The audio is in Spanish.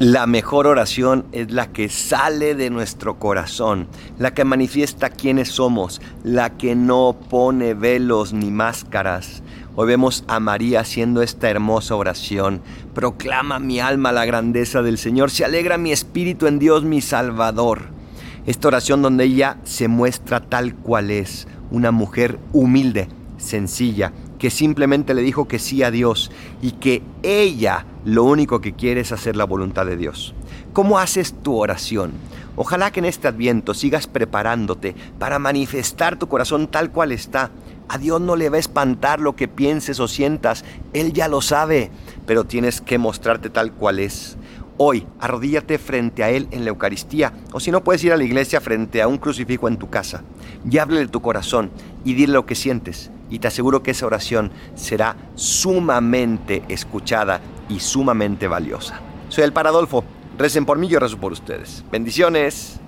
La mejor oración es la que sale de nuestro corazón, la que manifiesta quiénes somos, la que no pone velos ni máscaras. Hoy vemos a María haciendo esta hermosa oración. Proclama mi alma la grandeza del Señor, se alegra mi espíritu en Dios mi Salvador. Esta oración donde ella se muestra tal cual es, una mujer humilde, sencilla, que simplemente le dijo que sí a Dios y que ella lo único que quiere es hacer la voluntad de Dios. ¿Cómo haces tu oración? Ojalá que en este adviento sigas preparándote para manifestar tu corazón tal cual está. A Dios no le va a espantar lo que pienses o sientas, Él ya lo sabe, pero tienes que mostrarte tal cual es. Hoy, arrodíllate frente a Él en la Eucaristía, o si no puedes ir a la iglesia frente a un crucifijo en tu casa, y háblele tu corazón y dile lo que sientes y te aseguro que esa oración será sumamente escuchada y sumamente valiosa. Soy el Paradolfo. Recen por mí, yo rezo por ustedes. Bendiciones.